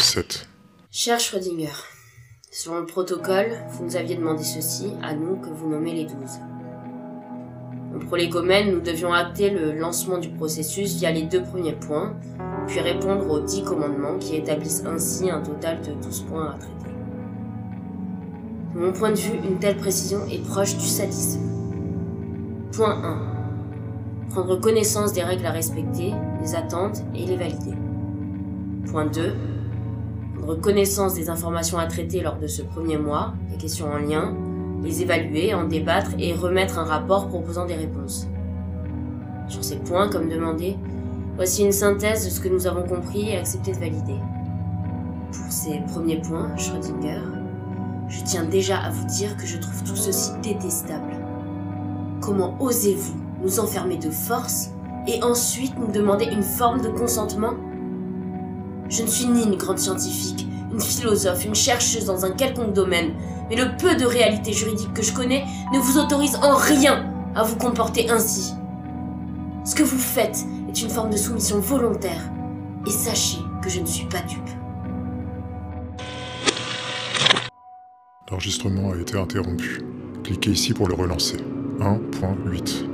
7. Cher Schrödinger, selon le protocole, vous nous aviez demandé ceci, à nous que vous nommez les douze. Au prolégomène, nous devions acter le lancement du processus via les deux premiers points, puis répondre aux dix commandements qui établissent ainsi un total de 12 points à traiter. De mon point de vue, une telle précision est proche du sadisme. Point 1. Prendre connaissance des règles à respecter, les attentes et les valider. Point 2 prendre connaissance des informations à traiter lors de ce premier mois, des questions en lien, les évaluer, en débattre et remettre un rapport proposant des réponses. Sur ces points, comme demandé, voici une synthèse de ce que nous avons compris et accepté de valider. Pour ces premiers points, Schrödinger, je tiens déjà à vous dire que je trouve tout ceci détestable. Comment osez-vous nous enfermer de force et ensuite nous demander une forme de consentement? Je ne suis ni une grande scientifique, une philosophe, une chercheuse dans un quelconque domaine, mais le peu de réalité juridique que je connais ne vous autorise en rien à vous comporter ainsi. Ce que vous faites est une forme de soumission volontaire, et sachez que je ne suis pas dupe. L'enregistrement a été interrompu. Cliquez ici pour le relancer. 1.8